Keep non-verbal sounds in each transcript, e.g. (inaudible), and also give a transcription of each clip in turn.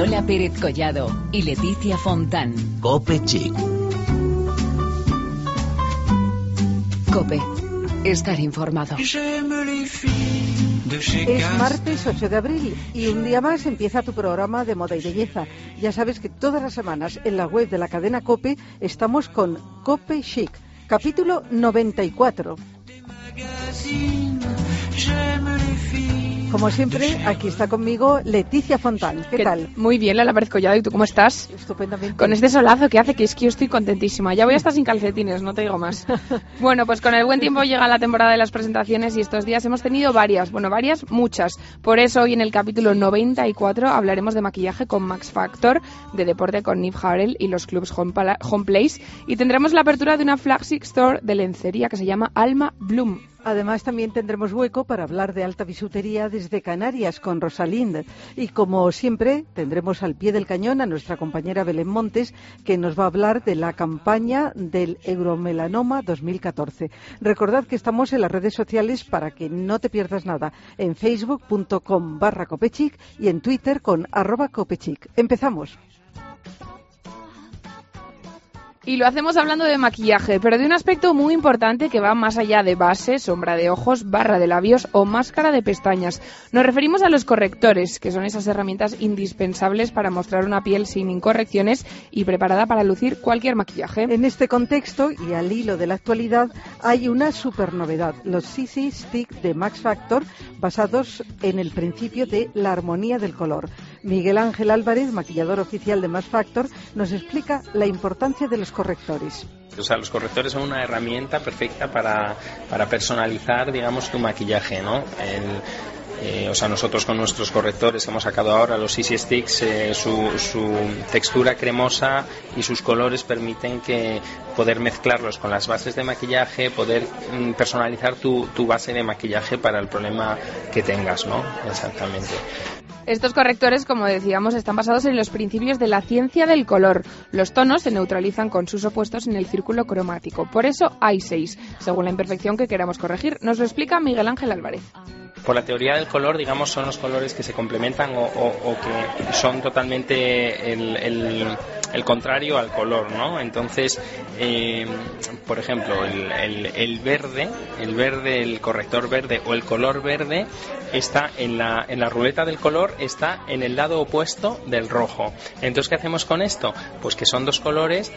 Lola Pérez Collado y Leticia Fontán. Cope Chic. Cope. Estar informado. Es martes 8 de abril y un día más empieza tu programa de moda y belleza. Ya sabes que todas las semanas en la web de la cadena Cope estamos con Cope Chic, capítulo 94. Como siempre, aquí está conmigo Leticia Fontán. ¿Qué, tal? Muy bien, la Pérez Collado. ¿Y tú cómo estás? Estupendamente. Con este solazo que hace que es que yo estoy contentísima. Ya voy a estar sin calcetines, no te digo más. (laughs) bueno, pues con el buen tiempo llega la temporada de las presentaciones y estos días hemos tenido varias, bueno, varias, muchas. Por eso hoy en el capítulo 94 hablaremos de maquillaje con Max Factor, de deporte con Nip Harrell y los clubs Home, Home Place y tendremos la apertura de una flagship store de lencería que se llama Alma Bloom. Además, también tendremos hueco para hablar de alta bisutería desde Canarias con Rosalind. Y como siempre, tendremos al pie del cañón a nuestra compañera Belén Montes, que nos va a hablar de la campaña del Euromelanoma 2014. Recordad que estamos en las redes sociales para que no te pierdas nada. En facebook.com barra copechic y en Twitter con arroba. Empezamos. Y lo hacemos hablando de maquillaje, pero de un aspecto muy importante que va más allá de base, sombra de ojos, barra de labios o máscara de pestañas. Nos referimos a los correctores, que son esas herramientas indispensables para mostrar una piel sin incorrecciones y preparada para lucir cualquier maquillaje. En este contexto y al hilo de la actualidad hay una super novedad, los CC Stick de Max Factor, basados en el principio de la armonía del color. Miguel Ángel Álvarez, maquillador oficial de Max Factor, nos explica la importancia de los correctores. O sea, los correctores son una herramienta perfecta para, para personalizar, digamos, tu maquillaje, ¿no? Eh, o sea, nosotros con nuestros correctores que hemos sacado ahora, los Easy Sticks, eh, su, su, textura cremosa y sus colores permiten que poder mezclarlos con las bases de maquillaje, poder mm, personalizar tu, tu base de maquillaje para el problema que tengas, ¿no? Exactamente. Estos correctores, como decíamos, están basados en los principios de la ciencia del color. Los tonos se neutralizan con sus opuestos en el círculo cromático. Por eso hay seis, según la imperfección que queramos corregir. Nos lo explica Miguel Ángel Álvarez por la teoría del color, digamos, son los colores que se complementan o, que son totalmente el, contrario al color, ¿no? Entonces, eh, por ejemplo, el, verde, el verde, el corrector verde o el color verde está en la, en la ruleta del color, está en el lado opuesto del rojo. Entonces, ¿qué hacemos con esto? Pues que son dos colores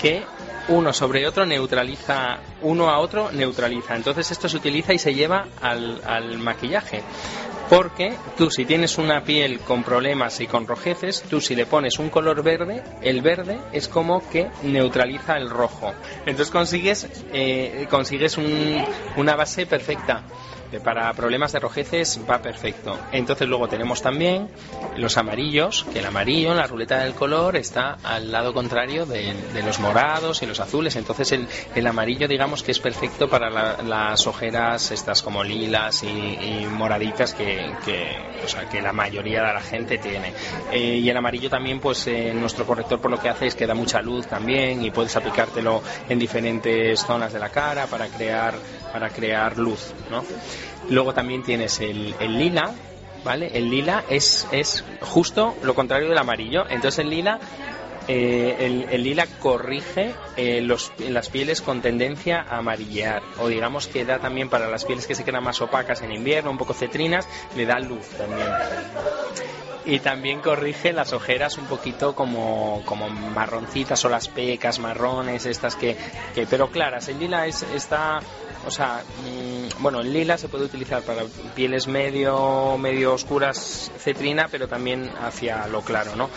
que uno sobre otro neutraliza, uno a otro neutraliza. Entonces esto se utiliza y se lleva al, maquillaje. Porque tú si tienes una piel con problemas y con rojeces, tú si le pones un color verde, el verde es como que neutraliza el rojo. Entonces consigues, eh, consigues un, una base perfecta para problemas de rojeces va perfecto. Entonces luego tenemos también los amarillos, que el amarillo en la ruleta del color está al lado contrario de, los morados y los azules. Entonces el, amarillo digamos que es perfecto para las ojeras estas como lilas y, moraditas que, o sea, que la mayoría de la gente tiene. Eh, y el amarillo también pues eh, nuestro corrector por lo que hace es que da mucha luz también y puedes aplicártelo en diferentes zonas de la cara para crear para crear luz, ¿no? Luego también tienes el, lila, ¿vale? El lila es, es justo lo contrario del amarillo. Entonces el lila eh, el, lila corrige eh, los, las pieles con tendencia a amarillear o digamos que da también para las pieles que se quedan más opacas en invierno, un poco cetrinas, le da luz también. Y también corrige las ojeras un poquito como, como marroncitas o las pecas marrones, estas que, que pero claras. El lila es, está o sea, mm, bueno, el lila se puede utilizar para pieles medio, medio oscuras cetrina, pero también hacia lo claro, ¿no?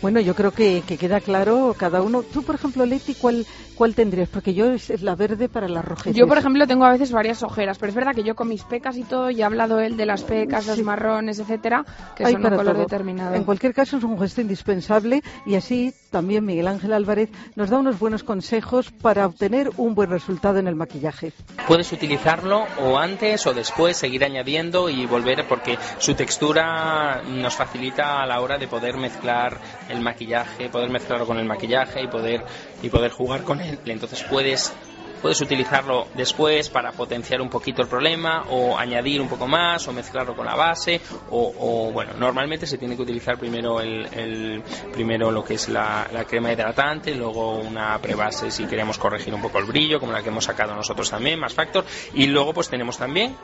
Bueno, yo creo que, que, queda claro cada uno. Tú, por ejemplo, Leti, ¿cuál, ¿Cuál tendrías? Porque yo es la verde para las rojeces. Yo, por ejemplo, tengo a veces varias ojeras, pero es verdad que yo con mis pecas y todo, ya he hablado él de las pecas, los marrones, etcétera, que son un color determinado. En cualquier caso, es un gesto indispensable y así también Miguel Ángel Álvarez nos da unos buenos consejos para obtener un buen resultado en el maquillaje. Puedes utilizarlo o antes o después, seguir añadiendo y volver porque su textura nos facilita a la hora de poder mezclar el maquillaje, poder mezclarlo con el maquillaje y poder y poder jugar con él entonces puedes puedes utilizarlo después para potenciar un poquito el problema o añadir un poco más o mezclarlo con la base o, bueno, normalmente se tiene que utilizar primero el, primero lo que es la, crema hidratante, luego una prebase si queremos corregir un poco el brillo, como la que hemos sacado nosotros también, más factor, y luego pues tenemos también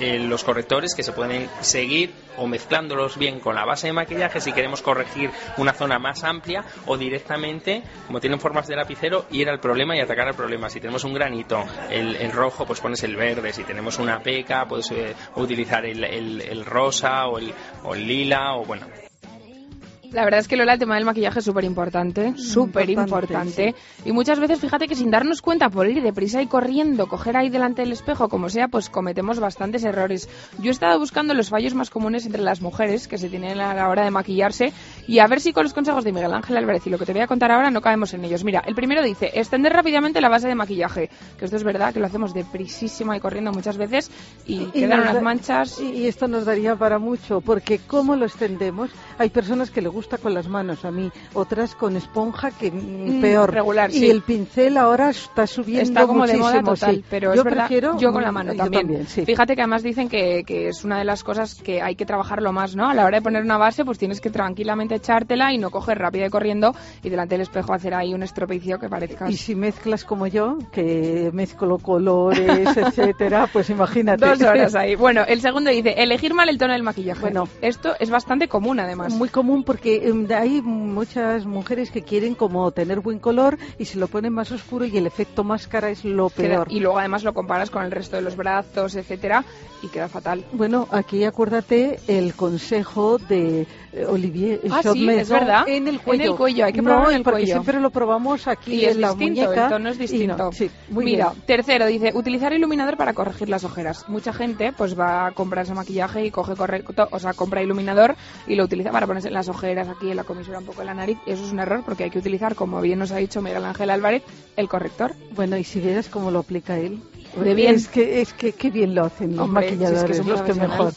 eh, los correctores que se pueden seguir o mezclándolos bien con la base de maquillaje si queremos corregir una zona más amplia o directamente, como tienen formas de lapicero, ir al problema y atacar al problema. Si tenemos un granito, el, rojo, pues pones el verde. Si tenemos una peca, puedes eh, utilizar el, el, rosa o el, o el lila o bueno, la verdad es que Lola, el tema del maquillaje es súper importante, súper importante. Y muchas veces, fíjate que sin darnos cuenta, por ir deprisa y corriendo, coger ahí delante del espejo, como sea, pues cometemos bastantes errores. Yo he estado buscando los fallos más comunes entre las mujeres que se tienen a la hora de maquillarse y a ver si con los consejos de Miguel Ángel Álvarez y lo que te voy a contar ahora no caemos en ellos. Mira, el primero dice, extender rápidamente la base de maquillaje, que esto es verdad, que lo hacemos deprisísima y corriendo muchas veces y, quedan unas manchas. Y, esto nos daría para mucho, porque ¿cómo lo extendemos? Hay personas que le gusta con las manos a mí, otras con esponja que mm, peor. Regular, y el pincel ahora está subiendo Está como de moda total, pero yo es verdad, prefiero, yo con la mano también. Fíjate que además dicen que, que, es una de las cosas que hay que trabajarlo más, ¿no? A la hora de poner una base, pues tienes que tranquilamente echártela y no coger rápido y corriendo y delante del espejo hacer ahí un estropicio que parezca. Y si mezclas como yo, que mezclo colores, (laughs) etcétera, pues imagínate. Dos horas ahí. Bueno, el segundo dice, elegir mal el tono del maquillaje. Bueno, esto es bastante común además. Muy común porque Em, hay muchas mujeres que quieren como tener buen color y se lo ponen más oscuro y el efecto máscara es lo peor. Y luego además lo comparas con el resto de los brazos, etcétera, y queda fatal. Bueno, aquí acuérdate el consejo de eh, Olivier ah, sí, es verdad. En el cuello. En el cuello, hay que probarlo en el porque siempre lo probamos aquí y en la distinto, muñeca. El tono es distinto. sí, muy Mira, tercero dice, utilizar iluminador para corregir las ojeras. Mucha gente pues va a comprar ese maquillaje y coge correcto, o sea, compra iluminador y lo utiliza para ponerse en las ojeras aquí en la comisura un poco en la nariz. Eso es un error porque hay que utilizar, como bien nos ha dicho Miguel Ángel Álvarez, el corrector. Bueno, y si vieras cómo lo aplica él. De bien. Es que, es que qué bien lo hacen los maquilladores, es que los que mejor.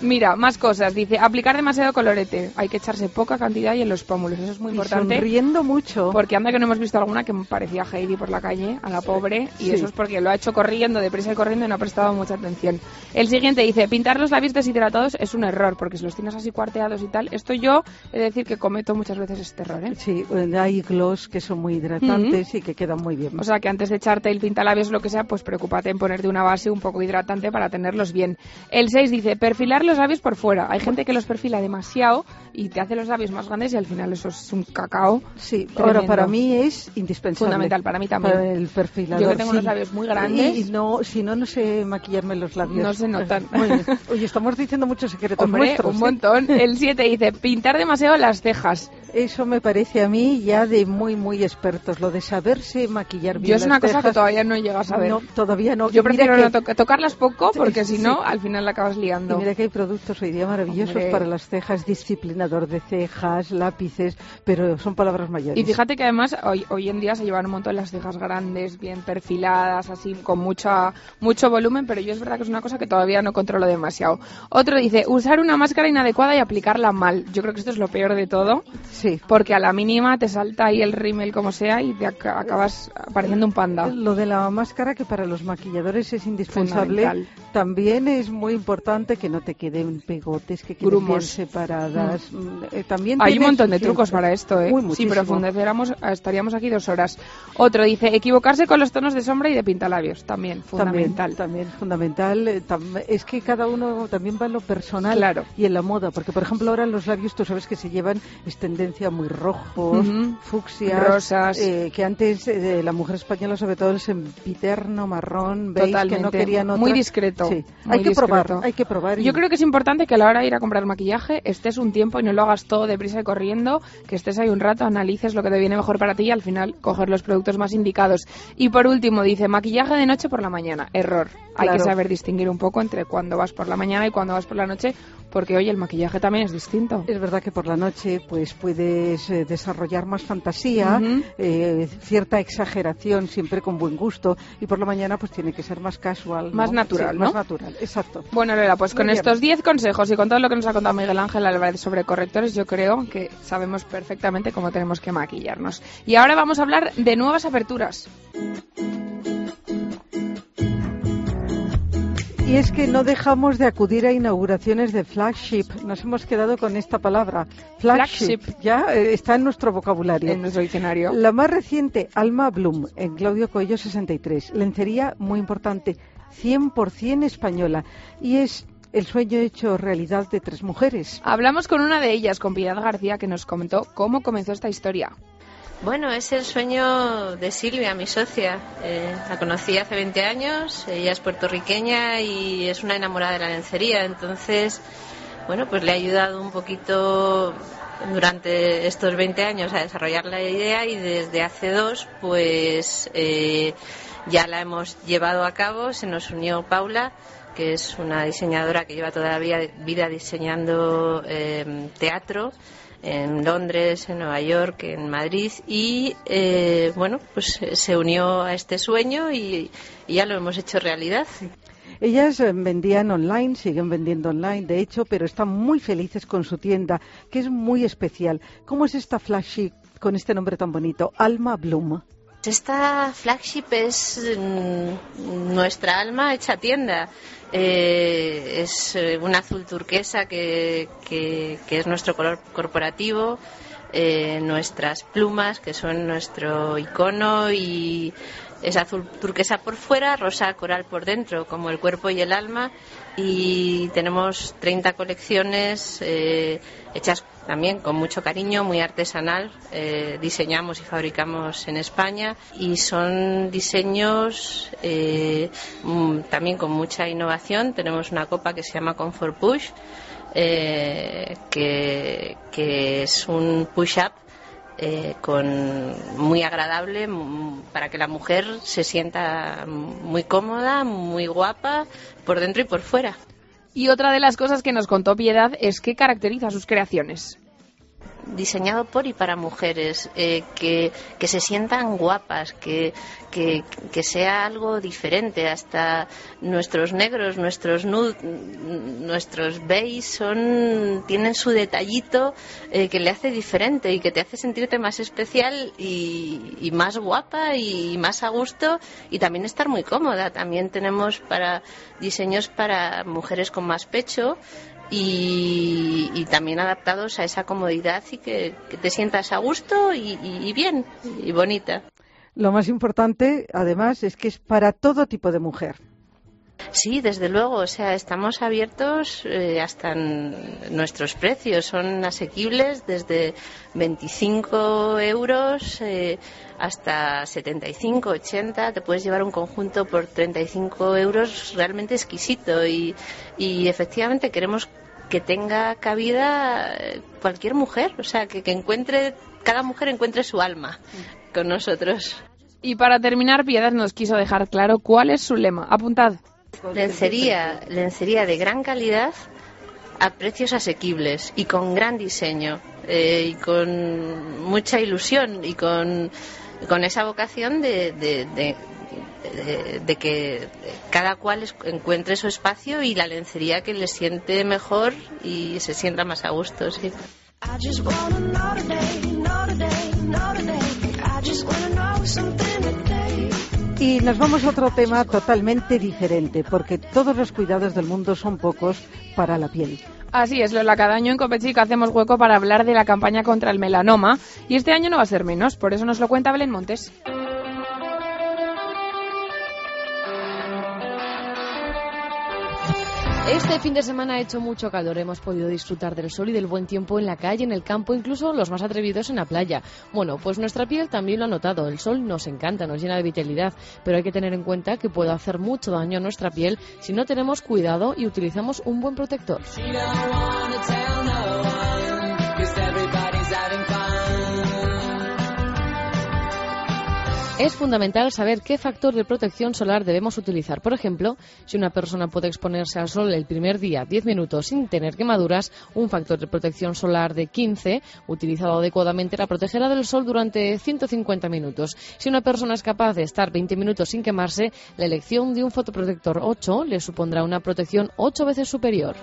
Mira, más cosas. Dice, aplicar demasiado colorete. Hay que echarse poca cantidad y en los pómulos. Eso es muy importante. sonriendo mucho. Porque anda que no hemos visto alguna que parecía Heidi por la calle, a la pobre. Y eso es porque lo ha hecho corriendo, deprisa y corriendo y no ha prestado mucha atención. El siguiente dice, pintar los labios deshidratados es un error. Porque si los tienes así cuarteados y tal. Esto yo he de decir que cometo muchas veces este error. ¿eh? Sí, hay gloss que son muy hidratantes y que quedan muy bien. O sea que antes de echarte el pintalabios o lo que sea, pues preocúpate en ponerte una base un poco hidratante para tenerlos bien. El 6 dice, perfilar los labios por fuera. Hay gente que los perfila demasiado y te hace los labios más grandes y al final eso es un cacao. Sí, ahora para mí es indispensable. Fundamental, para mí también. el perfilador. Yo que tengo los labios muy grandes. Y, no, si no, no sé maquillarme los labios. No se notan. (laughs) Oye, estamos diciendo muchos secretos Hombre, nuestros. un ¿eh? montón. El 7 dice, pintar demasiado las cejas. Eso me parece a mí ya de muy, muy expertos, lo de saberse maquillar bien Yo es una cosa que todavía no llegas a ver. No, todavía no. Yo prefiero no tocarlas poco porque si no, al final la acabas liando. Y mira que hay productos hoy día maravillosos para las cejas, disciplinador de cejas, lápices, pero son palabras mayores. Y fíjate que además hoy, hoy en día se llevan un montón las cejas grandes, bien perfiladas, así con mucha, mucho volumen, pero yo es verdad que es una cosa que todavía no controlo demasiado. Otro dice, usar una máscara inadecuada y aplicarla mal. Yo creo que esto es lo peor de todo. Sí. Porque a la mínima te salta ahí el rímel como sea y te acabas pareciendo un panda. Lo de la máscara que para los maquilladores es indispensable también es muy importante que no te queden pegotes, que queden bien separadas. Mm. Mm, eh, también Hay un montón de trucos para esto, ¿eh? si profundizáramos, estaríamos aquí dos horas. Otro dice, equivocarse con los tonos de sombra y de pintalabios. También, fundamental. También, fundamental. Eh, es que cada uno también va en lo personal y en la moda. Porque, por ejemplo, ahora los labios, tú sabes que se llevan, es tendencia muy rojos, fucsias. Rosas. Eh, que antes la mujer española, sobre todo, es en piterno, marrón, beige, que no querían. Muy discreto. hay que probar, hay que probar. Yo creo que es importante que a la hora de ir a comprar maquillaje estés un tiempo y no lo hagas todo deprisa y corriendo, que estés ahí un rato, analices lo que te viene mejor para ti y al final coger los productos más indicados. Y por último dice, maquillaje de noche por la mañana. Error. Hay que saber distinguir un poco entre cuando vas por la mañana y cuando vas por la noche, porque hoy el maquillaje también es distinto. Es verdad que por la noche pues puedes eh, desarrollar más fantasía, eh, cierta exageración siempre con buen gusto y por la mañana pues tiene que ser más casual. Más natural, ¿no? Más natural, exacto. Bueno, Lola, pues con estos 10 consejos y con todo lo que nos ha contado Miguel Ángel Álvarez sobre correctores, yo creo que sabemos perfectamente cómo tenemos que maquillarnos. Y ahora vamos a hablar de nuevas aperturas. Y es que no dejamos de acudir a inauguraciones de flagship. Nos hemos quedado con esta palabra. Flagship. Ya eh, está en nuestro vocabulario. En nuestro diccionario. La más reciente, Alma Bloom, en Claudio Coello 63. Lencería muy importante, 100% española. Y es el sueño hecho realidad de tres mujeres. Hablamos con una de ellas, con Piedad García, que nos comentó cómo comenzó esta historia. Bueno, es el sueño de Silvia, mi socia. Eh, la conocí hace 20 años, ella es puertorriqueña y es una enamorada de la lencería, entonces, bueno, pues le ha ayudado un poquito durante estos 20 años a desarrollar la idea y desde hace dos, pues eh, ya la hemos llevado a cabo, se nos unió Paula que es una diseñadora que lleva toda la vida diseñando eh, teatro en Londres, en Nueva York, en Madrid y eh, bueno, pues se unió a este sueño y, ya lo hemos hecho realidad. Ellas eh, vendían online, siguen vendiendo online, de hecho, pero están muy felices con su tienda, que es muy especial. ¿Cómo es esta flagship con este nombre tan bonito? Alma Bloom. Esta flagship es mm, nuestra alma hecha tienda. Eh, es eh, un azul turquesa que, es nuestro color corporativo, eh, nuestras plumas que son nuestro icono y es azul turquesa por fuera, rosa coral por dentro, como el cuerpo y el alma. Y tenemos 30 colecciones eh, hechas también con mucho cariño, muy artesanal. Eh, diseñamos y fabricamos en España y son diseños eh, mm, también con mucha innovación. Tenemos una copa que se llama Comfort Push, que, que es un push-up eh, con muy agradable para que la mujer se sienta muy cómoda, muy guapa por dentro y por fuera. Y otra de las cosas que nos contó Piedad es qué caracteriza sus creaciones diseñado por y para mujeres, eh, que, que, se sientan guapas, que, que, que, sea algo diferente. Hasta nuestros negros, nuestros nude, nuestros beige son, tienen su detallito eh, que le hace diferente y que te hace sentirte más especial y, y, más guapa y más a gusto y también estar muy cómoda. También tenemos para diseños para mujeres con más pecho y, también adaptados a esa comodidad y que, te sientas a gusto y, bien y bonita. Lo más importante, además, es que es para todo tipo de mujer. Sí, desde luego, o sea, estamos abiertos eh, hasta nuestros precios, son asequibles desde 25 euros eh, hasta 75, 80, te puedes llevar un conjunto por 35 euros realmente exquisito y, y efectivamente queremos que tenga cabida eh, cualquier mujer, o sea, que, que encuentre, cada mujer encuentre su alma con nosotros. Y para terminar, Piedad nos quiso dejar claro cuál es su lema. Apuntad. Lencería, lencería de gran calidad a precios asequibles y con gran diseño eh, y con mucha ilusión y con, con esa vocación de, de, de, que cada cual encuentre su espacio y la lencería que le siente mejor y se sienta más a gusto. Sí. Y nos vamos a otro tema totalmente diferente, porque todos los cuidados del mundo son pocos para la piel. Así es, Lola. Cada año en Copechica hacemos hueco para hablar de la campaña contra el melanoma y este año no va a ser menos, por eso nos lo cuenta Belén Montes. Este fin de semana ha hecho mucho calor. Hemos podido disfrutar del sol y del buen tiempo en la calle, en el campo, incluso los más atrevidos en la playa. Bueno, pues nuestra piel también lo ha notado. El sol nos encanta, nos llena de vitalidad, pero hay que tener en cuenta que puede hacer mucho daño a nuestra piel si no tenemos cuidado y utilizamos un buen protector. Es fundamental saber qué factor de protección solar debemos utilizar. Por ejemplo, si una persona puede exponerse al sol el primer día 10 minutos sin tener quemaduras, un factor de protección solar de 15, utilizado adecuadamente, la protegerá del sol durante 150 minutos. Si una persona es capaz de estar 20 minutos sin quemarse, la elección de un fotoprotector 8 le supondrá una protección 8 veces superior.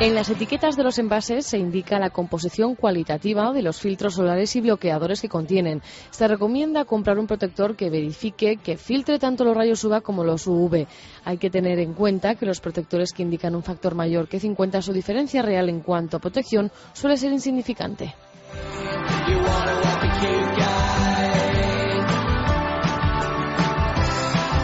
En las etiquetas de los envases se indica la composición cualitativa de los filtros solares y bloqueadores que contienen. Se recomienda comprar un protector que verifique que filtre tanto los rayos UVA como los UV. Hay que tener en cuenta que los protectores que indican un factor mayor que 50 su diferencia real en cuanto a protección suele ser insignificante.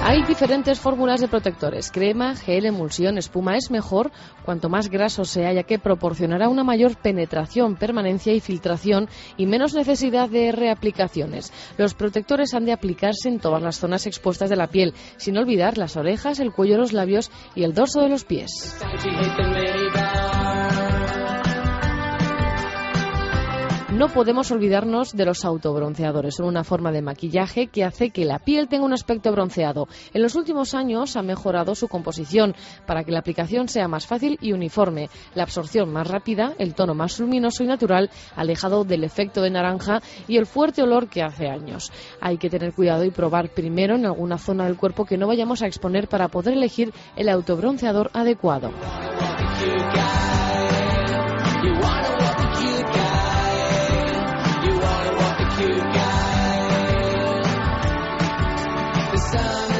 Hay diferentes fórmulas de protectores. Crema, gel, emulsión, espuma es mejor cuanto más graso sea, ya que proporcionará una mayor penetración, permanencia y filtración y menos necesidad de reaplicaciones. Los protectores han de aplicarse en todas las zonas expuestas de la piel, sin olvidar las orejas, el cuello, los labios y el dorso de los pies. No podemos olvidarnos de los autobronceadores. Son una forma de maquillaje que hace que la piel tenga un aspecto bronceado. En los últimos años ha mejorado su composición para que la aplicación sea más fácil y uniforme, la absorción más rápida, el tono más luminoso y natural, alejado del efecto de naranja y el fuerte olor que hace años. Hay que tener cuidado y probar primero en alguna zona del cuerpo que no vayamos a exponer para poder elegir el autobronceador adecuado.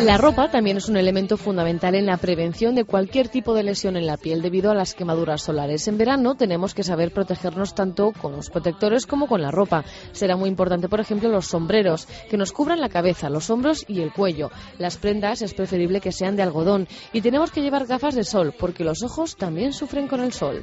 La ropa también es un elemento fundamental en la prevención de cualquier tipo de lesión en la piel debido a las quemaduras solares. En verano tenemos que saber protegernos tanto con los protectores como con la ropa. Será muy importante, por ejemplo, los sombreros que nos cubran la cabeza, los hombros y el cuello. Las prendas es preferible que sean de algodón y tenemos que llevar gafas de sol porque los ojos también sufren con el sol.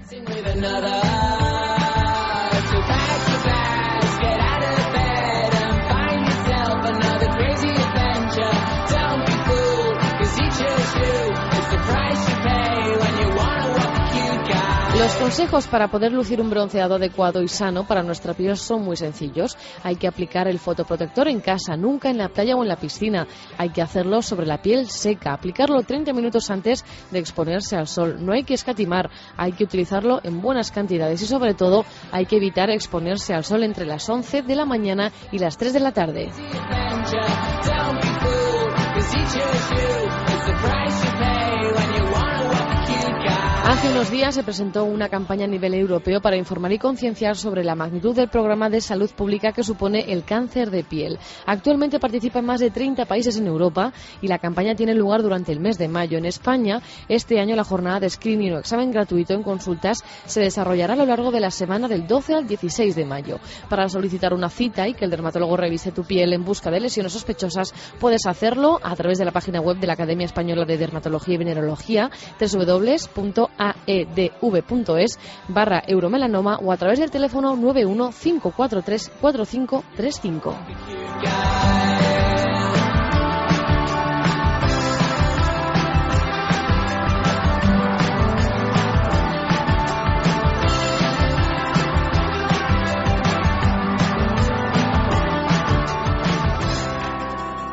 Los consejos para poder lucir un bronceado adecuado y sano para nuestra piel son muy sencillos. Hay que aplicar el fotoprotector en casa, nunca en la playa o en la piscina. Hay que hacerlo sobre la piel seca, aplicarlo 30 minutos antes de exponerse al sol. No hay que escatimar, hay que utilizarlo en buenas cantidades y sobre todo hay que evitar exponerse al sol entre las 11 de la mañana y las 3 de la tarde. Hace unos días se presentó una campaña a nivel europeo para informar y concienciar sobre la magnitud del programa de salud pública que supone el cáncer de piel. Actualmente participa en más de 30 países en Europa y la campaña tiene lugar durante el mes de mayo. En España, este año la jornada de screening o examen gratuito en consultas se desarrollará a lo largo de la semana del 12 al 16 de mayo. Para solicitar una cita y que el dermatólogo revise tu piel en busca de lesiones sospechosas, puedes hacerlo a través de la página web de la Academia Española de Dermatología y Venerología, www aedv.es barra euromelanoma o a través del teléfono 91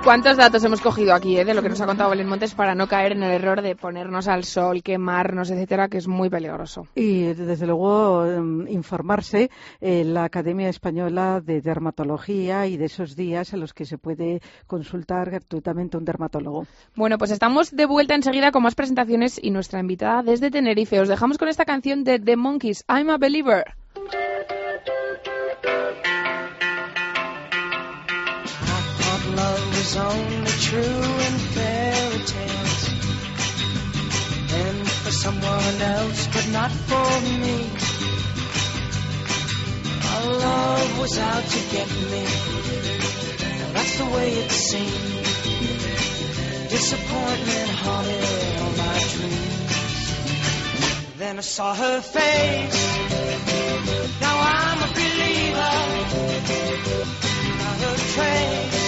¿Cuántos datos hemos cogido aquí eh, de lo que nos ha contado Belén Montes para no caer en el error de ponernos al sol, quemarnos, etcétera, que es muy peligroso? Y desde luego em, informarse en la Academia Española de Dermatología y de esos días en los que se puede consultar gratuitamente un dermatólogo. Bueno, pues estamos de vuelta enseguida con más presentaciones y nuestra invitada desde Tenerife. Os dejamos con esta canción de The Monkeys, I'm a Believer. Was only true in fairy tales. And for someone else but not for me. Our love was out to get me. That's the way it seemed. Disappointment haunted all my dreams. Then I saw her face. Now I'm a believer. Not a trace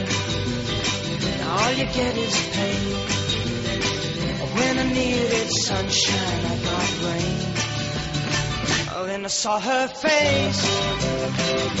All you get is pain. When I needed sunshine, I got rain. Oh, then I saw her face.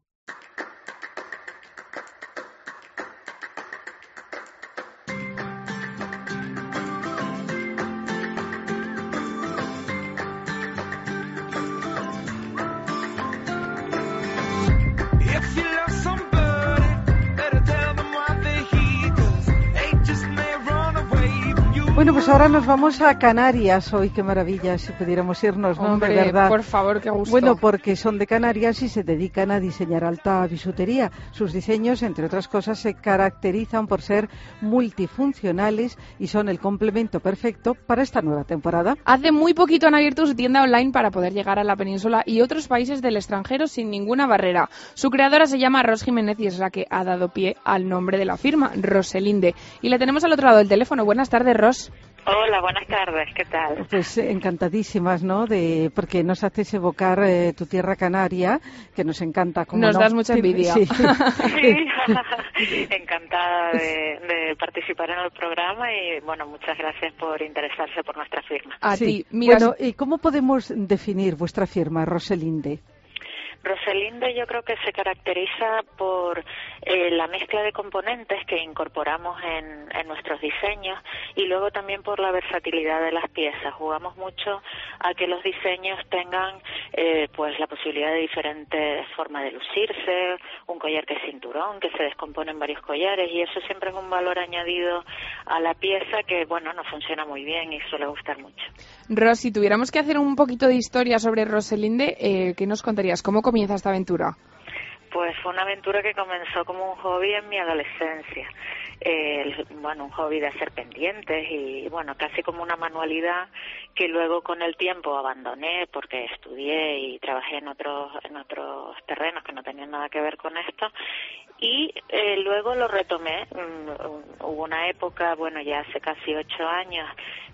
Ahora nos vamos a Canarias. Hoy, qué maravilla, si pudiéramos irnos, ¿no? Hombre, de verdad. por favor, qué gusto. Bueno, porque son de Canarias y se dedican a diseñar alta bisutería. Sus diseños, entre otras cosas, se caracterizan por ser multifuncionales y son el complemento perfecto para esta nueva temporada. Hace muy poquito han abierto su tienda online para poder llegar a la península y otros países del extranjero sin ninguna barrera. Su creadora se llama Ros Jiménez y es la que ha dado pie al nombre de la firma, Roselinde. Y la tenemos al otro lado del teléfono. Buenas tardes, Ros. Hola, buenas tardes, ¿qué tal? Pues encantadísimas, ¿no? De, porque nos haces evocar eh, tu tierra canaria, que nos encanta. como Nos no. das mucha envidia. Sí. Sí, (laughs) (laughs) encantada de, de participar en el programa y bueno, muchas gracias por interesarse por nuestra firma. A Sí. ti. Mira, Bueno, ¿y cómo podemos definir vuestra firma, Roselinde? Roselinde yo creo que se caracteriza por eh, la mezcla de componentes que incorporamos en, en nuestros diseños y luego también por la versatilidad de las piezas. Jugamos mucho a que los diseños tengan eh, pues la posibilidad de diferentes formas de lucirse, un collar que es cinturón, que se descompone en varios collares y eso siempre es un valor añadido a la pieza que bueno nos funciona muy bien y suele gustar mucho. Ros, si tuviéramos que hacer un poquito de historia sobre Roselinde, eh, ¿qué nos contarías? ¿Cómo comienza esta aventura? Pues fue una aventura que comenzó como un hobby en mi adolescencia. Bueno, un hobby de hacer pendientes y, bueno, casi como una manualidad que luego con el tiempo abandoné porque estudié y trabajé en otros, en otros terrenos que no tenían nada que ver con esto. Y eh, luego lo retomé. Mm, Hubo una época, bueno, ya hace casi ocho años,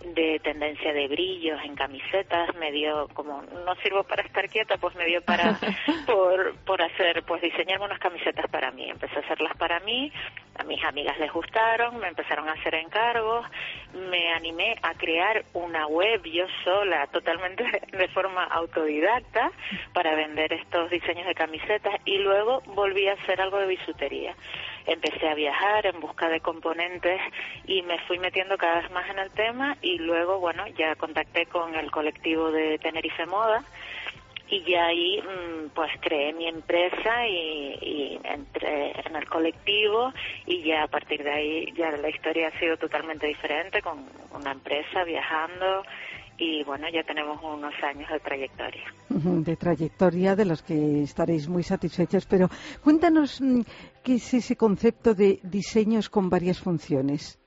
de tendencia de brillos en camisetas. Me dio, como no sirvo para estar quieta, pues me dio para (laughs) por, por hacer, pues diseñarme unas camisetas para mí. Empecé a hacerlas para mí, a mis amigas les gustaron, me empezaron a hacer encargos, me animé a crear una web yo sola, totalmente (laughs) de forma autodidacta, para vender estos diseños de camisetas y luego volví a hacer algo de bisutería. Empecé a viajar en busca de componentes y me fui metiendo cada vez más en el tema y luego, bueno, ya contacté con el colectivo de Tenerife Moda y ya ahí mm, pues creé mi empresa y, y entré en el colectivo y ya a partir de ahí ya la historia ha sido totalmente diferente con una empresa viajando y bueno ya tenemos unos años de trayectoria. De trayectoria de los que estaréis muy satisfechos, pero cuéntanos mm, qué es ese concepto de diseños con varias funciones.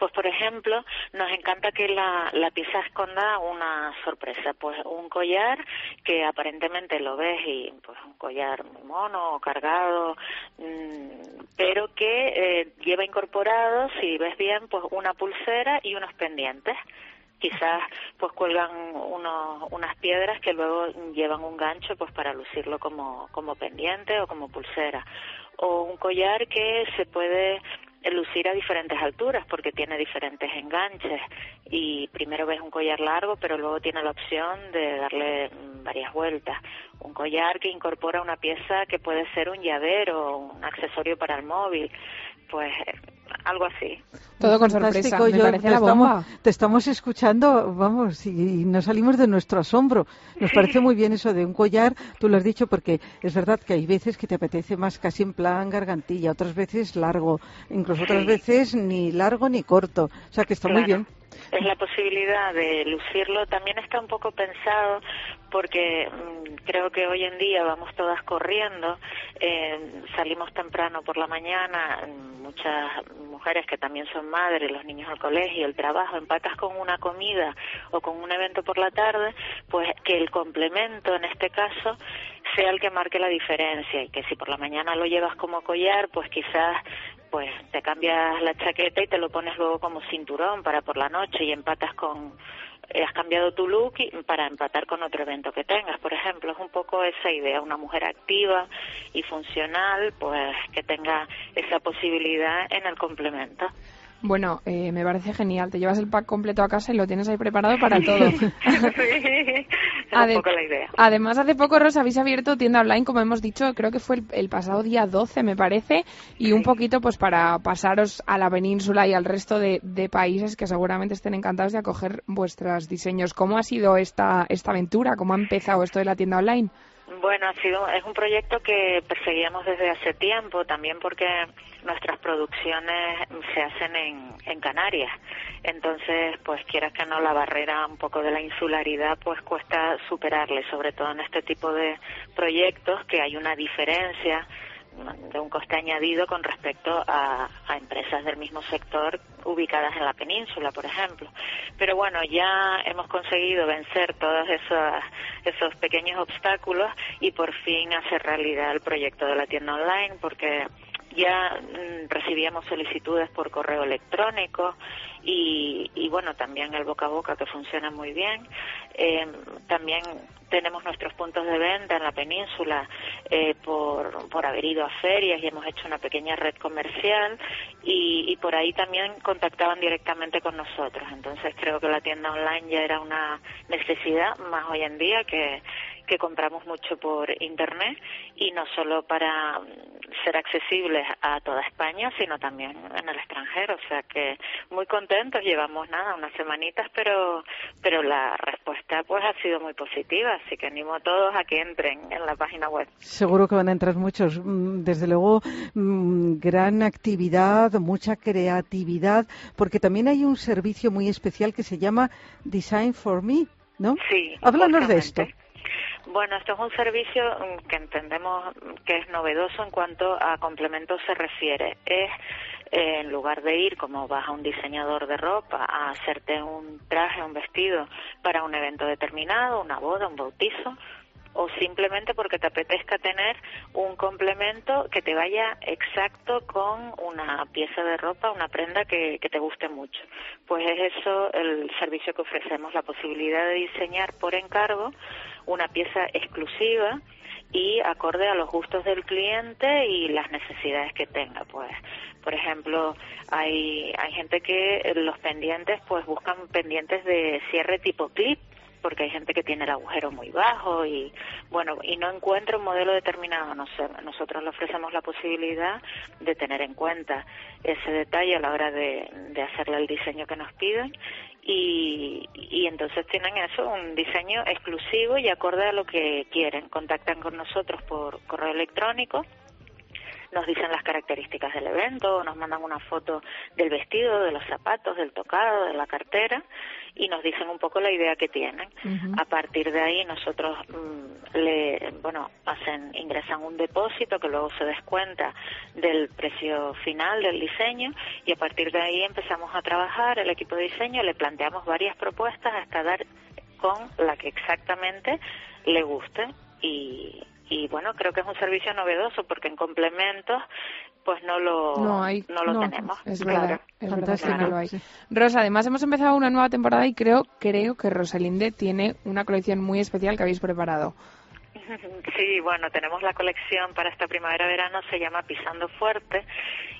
Pues, por ejemplo, nos encanta que la, la pieza esconda una sorpresa. Pues un collar que aparentemente lo ves y pues un collar muy mono o cargado, mm, pero que eh, lleva incorporado, si ves bien, pues una pulsera y unos pendientes. Quizás pues cuelgan unos, unas piedras que luego llevan un gancho pues para lucirlo como, como pendiente o como pulsera. O un collar que se puede lucir a diferentes alturas porque tiene diferentes enganches. Y primero ves un collar largo pero luego tiene la opción de darle varias vueltas. Un collar que incorpora una pieza que puede ser un llavero un accesorio para el móvil. Pues algo así Todo con sorpresa. Fantástico. Me Yo- parece te, la bomba. estamos, te estamos escuchando, vamos, y, y no salimos de nuestro asombro. Nos parece muy bien eso de un collar, tú lo has dicho, porque es verdad que hay veces que te apetece más casi en plan gargantilla, otras veces largo, incluso otras Sí. veces ni largo ni corto. O sea que está muy bien. Es la posibilidad de lucirlo. También está un poco pensado porque mm, creo que hoy en día vamos todas corriendo, eh, salimos temprano por la mañana, mm, muchas mujeres que también son madres, los niños al colegio, el trabajo, empatas con una comida o con un evento por la tarde, pues que el complemento en este caso sea el que marque la diferencia y que si por la mañana lo llevas como collar, pues quizás pues te cambias la chaqueta y te lo pones luego como cinturón para por la noche y empatas con has cambiado tu look para empatar con otro evento que tengas, por ejemplo, es un poco esa idea, una mujer activa y funcional, pues que tenga esa posibilidad en el complemento. Bueno, eh, me parece genial. Te llevas el pack completo a casa y lo tienes ahí preparado para (laughs) todo. sí, (laughs) es Ade- un poco la idea. Además, hace poco, Rosa, habéis abierto tienda online, como hemos dicho, creo que fue el, el pasado día 12, me parece, y un poquito pues para pasaros a la península y al resto de, de países que seguramente estén encantados de acoger vuestros diseños. ¿Cómo ha sido esta, esta aventura? ¿Cómo ha empezado esto de la tienda online? Bueno, ha sido, es un proyecto que perseguíamos desde hace tiempo, también porque nuestras producciones se hacen en, en Canarias. Entonces, pues quieras que no, la barrera un poco de la insularidad, pues cuesta superarle, sobre todo en este tipo de proyectos que hay una diferencia de un coste añadido con respecto a, a empresas del mismo sector ubicadas en la península, por ejemplo. Pero bueno, ya hemos conseguido vencer todos esos, esos pequeños obstáculos y por fin hacer realidad el proyecto de la tienda online, porque ya mm, recibíamos solicitudes por correo electrónico y, y bueno, también el boca a boca que funciona muy bien. Eh, también tenemos nuestros puntos de venta en la península eh, por, por haber ido a ferias y hemos hecho una pequeña red comercial y, y por ahí también contactaban directamente con nosotros. Entonces creo que la tienda online ya era una necesidad más hoy en día que, que compramos mucho por internet y no solo para mm, ser accesibles a toda España, sino también en el extranjero. O sea que muy contentos, llevamos nada, unas semanitas, pero, pero la respuesta pues ha sido muy positiva, así que animo a todos a que entren en la página web. Seguro que van a entrar muchos. Mm, Desde luego, mm, gran actividad, mucha creatividad, porque también hay un servicio muy especial que se llama Design for Me, ¿no? Sí. Háblanos de esto. Bueno, esto es un servicio mm, que entendemos que es novedoso en cuanto a complementos se refiere. Es eh, en lugar de ir como vas a un diseñador de ropa a hacerte un traje, un vestido para un evento determinado, una boda, un bautizo, o simplemente porque te apetezca tener un complemento que te vaya exacto con una pieza de ropa, una prenda que, que te guste mucho. Pues es eso el servicio que ofrecemos, la posibilidad de diseñar por encargo una pieza exclusiva y acorde a los gustos del cliente y las necesidades que tenga pues. Por ejemplo hay hay gente que los pendientes pues buscan pendientes de cierre tipo clip porque hay gente que tiene el agujero muy bajo y bueno y no encuentra un modelo determinado. Nosotros le ofrecemos la posibilidad de tener en cuenta ese detalle a la hora de, de hacerle el diseño que nos piden y, y entonces tienen eso, un diseño exclusivo y acorde a lo que quieren. Contactan con nosotros por correo electrónico, nos dicen las características del evento, nos mandan una foto del vestido, de los zapatos, del tocado, de la cartera y nos dicen un poco la idea que tienen. A partir de ahí nosotros mm, le, bueno, hacen, ingresan un depósito que luego se descuenta del precio final del diseño y a partir de ahí empezamos a trabajar el equipo de diseño, le planteamos varias propuestas hasta dar con la que exactamente le guste y, y bueno, creo que es un servicio novedoso porque en complementos pues no lo, No hay, no lo no, tenemos. Es Claro. verdad, es verdad que Fantástico, no lo hay. sí. Rosa, además hemos empezado una nueva temporada y creo, creo que Rosalinde tiene una colección muy especial que habéis preparado. (laughs) Sí, bueno, tenemos la colección para esta primavera-verano, se llama Pisando Fuerte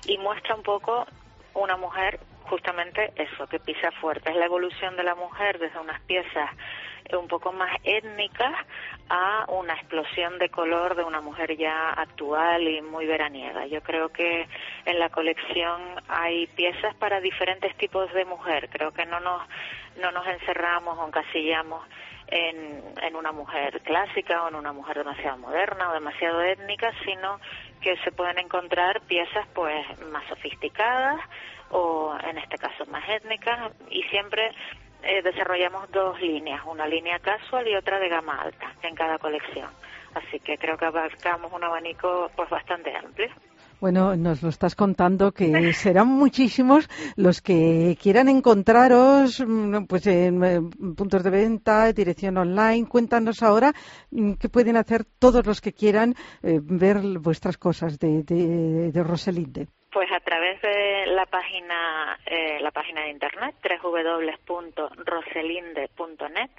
y muestra un poco una mujer, justamente eso, que pisa fuerte. Es la evolución de la mujer desde unas piezas un poco más étnicas a una explosión de color de una mujer ya actual y muy veraniega. Yo creo que en la colección hay piezas para diferentes tipos de mujer. Creo que no nos, no nos encerramos o encasillamos en, en una mujer clásica o en una mujer demasiado moderna o demasiado étnica, sino que se pueden encontrar piezas pues más sofisticadas o en este caso más étnicas y siempre eh, desarrollamos dos líneas, una línea casual y otra de gama alta en cada colección. Así que creo que abarcamos un abanico pues bastante amplio. Bueno, nos lo estás contando que (laughs) serán muchísimos los que quieran encontraros mm, pues en puntos de venta, dirección online. Cuéntanos ahora mm, qué pueden hacer todos los que quieran eh, ver vuestras cosas de, de, de Roselinde. Pues a través de la página, eh, la página de internet www.roselinde.net,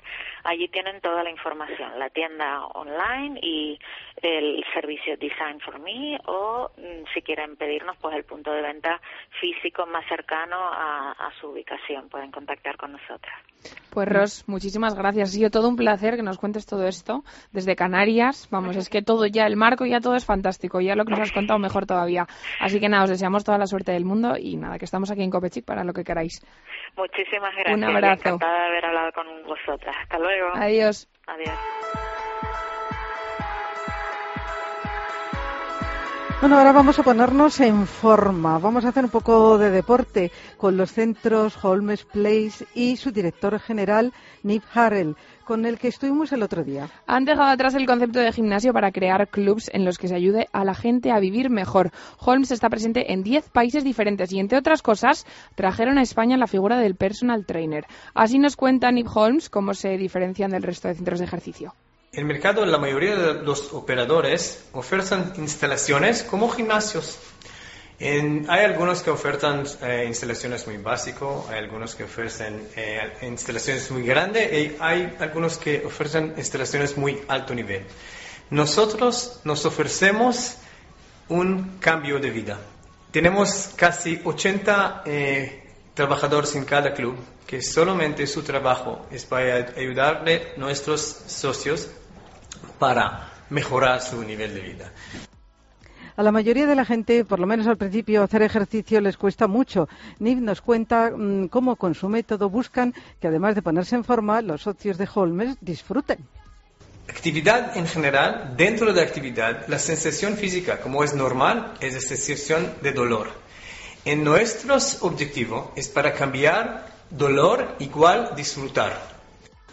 allí tienen toda la información, la tienda online y el servicio Design for Me o mm, si quieren pedirnos pues el punto de venta físico más cercano a, a su ubicación, pueden contactar con nosotras. Pues Ros, muchísimas gracias. Ha sido todo un placer que nos cuentes todo esto desde Canarias. Vamos, es que todo ya, el marco ya todo es fantástico. Ya lo que nos has contado mejor todavía. Así que nada, os deseamos toda la suerte del mundo y nada, que estamos aquí en Copechic para lo que queráis. Muchísimas gracias. Un abrazo. Encantada de haber hablado con vosotras. Hasta luego. Adiós. Adiós. Bueno, ahora vamos a ponernos en forma. Vamos a hacer un poco de deporte con los centros Holmes Place y su director general, Nick Harrell, con el que estuvimos el otro día. Han dejado atrás el concepto de gimnasio para crear clubs en los que se ayude a la gente a vivir mejor. Holmes está presente en 10 países diferentes y, entre otras cosas, trajeron a España la figura del personal trainer. Así nos cuenta Nick Holmes cómo se diferencian del resto de centros de ejercicio. El mercado, la mayoría de los operadores ofertan instalaciones como gimnasios. Hay algunos que ofertan eh, instalaciones muy básicas, hay algunos que ofrecen eh, instalaciones muy grandes y hay algunos que ofertan instalaciones muy alto nivel. Nosotros nos ofrecemos un cambio de vida. Tenemos casi 80 eh, trabajadores en cada club que solamente su trabajo es para ayudarle a nuestros socios para mejorar su nivel de vida. A la mayoría de la gente, por lo menos al principio, hacer ejercicio les cuesta mucho. Nick nos cuenta mm, cómo con su método buscan que, además de ponerse en forma, los socios de Holmes disfruten. Actividad en general, dentro de actividad, la sensación física, como es normal, es la sensación de dolor. En nuestros objetivos es para cambiar dolor igual disfrutar.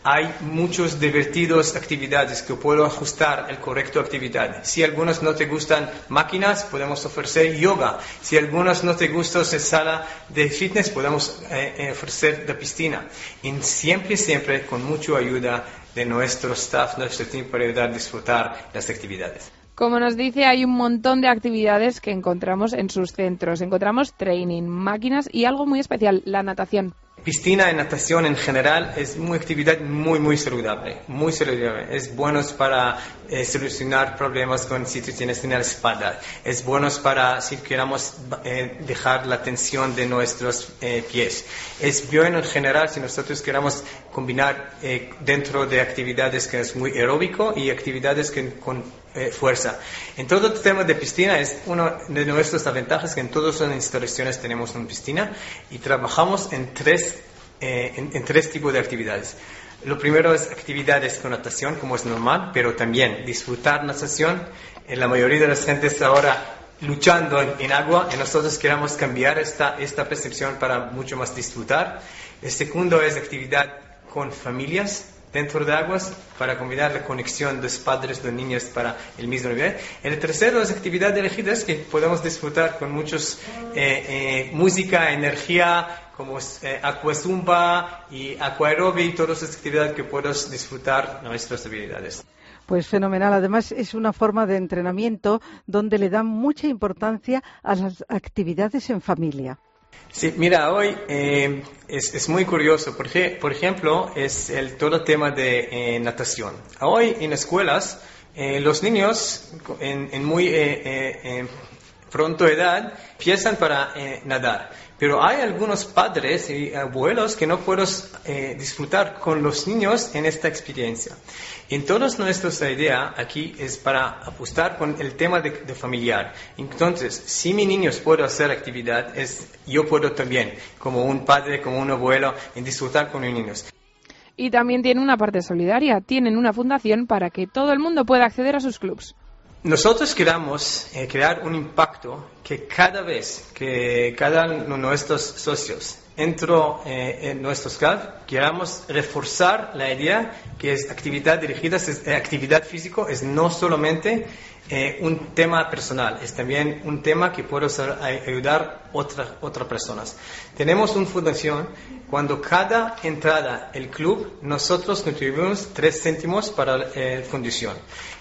Hay muchos divertidos actividades que puedo ajustar el correcto actividad. Si algunos no te gustan máquinas, podemos ofrecer yoga. Si algunos no te gustan la sala de fitness, podemos eh, eh, ofrecer la piscina. Y siempre, siempre con mucha ayuda de nuestro staff, nuestro team para ayudar a disfrutar las actividades. Como nos dice, hay un montón de actividades que encontramos en sus centros. Encontramos training, máquinas y algo muy especial, la natación. Piscina y natación en general es una actividad muy, muy saludable, muy saludable. Es bueno para eh, solucionar problemas con si tú tienes en la espalda. Es bueno para si queramos eh, dejar la tensión de nuestros eh, pies. Es bueno en general si nosotros queramos combinar dentro de actividades que es muy aeróbico y actividades que con eh, fuerza. En todo el tema de piscina es una de nuestras ventajas que en todas las instalaciones tenemos una piscina y trabajamos en tres, eh, en, tres tipos de actividades. Lo primero es actividades con natación, como es normal, pero también disfrutar natación. En la mayoría de las gentes ahora luchando en, en agua y nosotros queremos cambiar esta, esta percepción para mucho más disfrutar. El segundo es actividad con familias dentro de aguas para combinar la conexión de los padres de niños para el mismo nivel. El tercero es actividad elegidas que podemos disfrutar con muchos eh, eh, música, energía, como eh, aquazumba y aquaerobi, todas las actividades que podemos disfrutar nuestras habilidades. Pues fenomenal. Además, es una forma de entrenamiento donde le dan mucha importancia a las actividades en familia. Sí, mira, hoy eh, es, es muy curioso porque, por ejemplo, es el todo tema de eh, natación. Hoy en escuelas, eh, los niños en, muy pronto edad empiezan para nadar. Pero hay algunos padres y abuelos que no pueden disfrutar con los niños en esta experiencia. Entonces, nuestra idea aquí es para apostar con el tema de, de familiar. Entonces, si mis niños pueden hacer actividad, es, yo puedo también, como un padre, como un abuelo, en disfrutar con mis niños. Y también tiene una parte solidaria. Tienen una fundación para que todo el mundo pueda acceder a sus clubs. Nosotros queremos eh, crear un impacto que cada vez que cada uno de nuestros socios entró eh, en nuestros clubs, queramos reforzar la idea que es actividad dirigida, es, eh, actividad física es no solamente eh, un tema personal, es también un tema que puede ser- ay- ayudar a otra, otras personas. Tenemos una fundación, cuando cada entrada el club, nosotros contribuimos tres céntimos para la eh, fundación.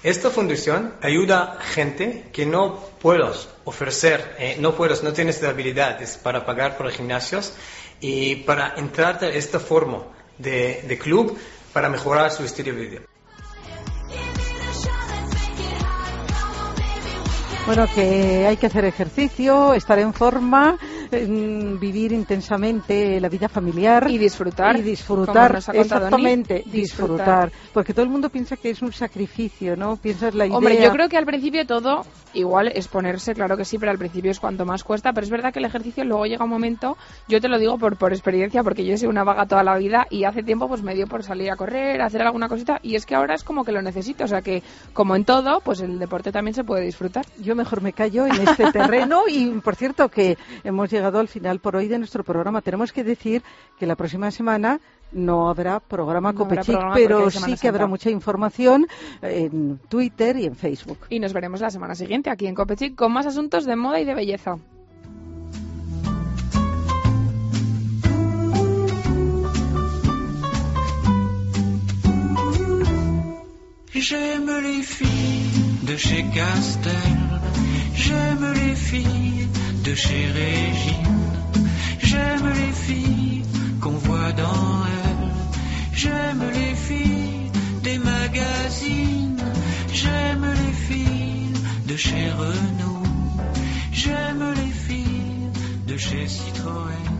Esta fundación ayuda a gente que no puedes ofrecer, eh, no puedes, no tienes habilidades para pagar por gimnasios y para entrar de esta forma de, de club para mejorar su estilo de vida. Bueno, que hay que hacer ejercicio, estar en forma, vivir intensamente la vida familiar. Y disfrutar, Y disfrutar, nos ha contado exactamente, Nick, disfrutar. disfrutar. Porque todo el mundo piensa que es un sacrificio, ¿no? Piensas la idea... Hombre, yo creo que al principio todo, igual es ponerse, claro que sí, pero al principio es cuanto más cuesta, pero es verdad que el ejercicio luego llega un momento, yo te lo digo por, por experiencia, porque yo he sido una vaga toda la vida y hace tiempo pues me dio por salir a correr, hacer alguna cosita, y es que ahora es como que lo necesito, o sea que como en todo, pues el deporte también se puede disfrutar. Yo mejor me callo en este terreno y por cierto que hemos llegado al final por hoy de nuestro programa. Tenemos que decir que la próxima semana no habrá programa No habrá Copechic, programa pero sí que habrá mucha información en Twitter y en Facebook. Y nos veremos la semana siguiente aquí en Copechic con más asuntos de moda y de belleza. J'aime les filles de chez Castel. J'aime les filles chez Régine. J'aime les filles qu'on voit dans elle. J'aime les filles des magazines. J'aime les filles de chez Renault. J'aime les filles de chez Citroën.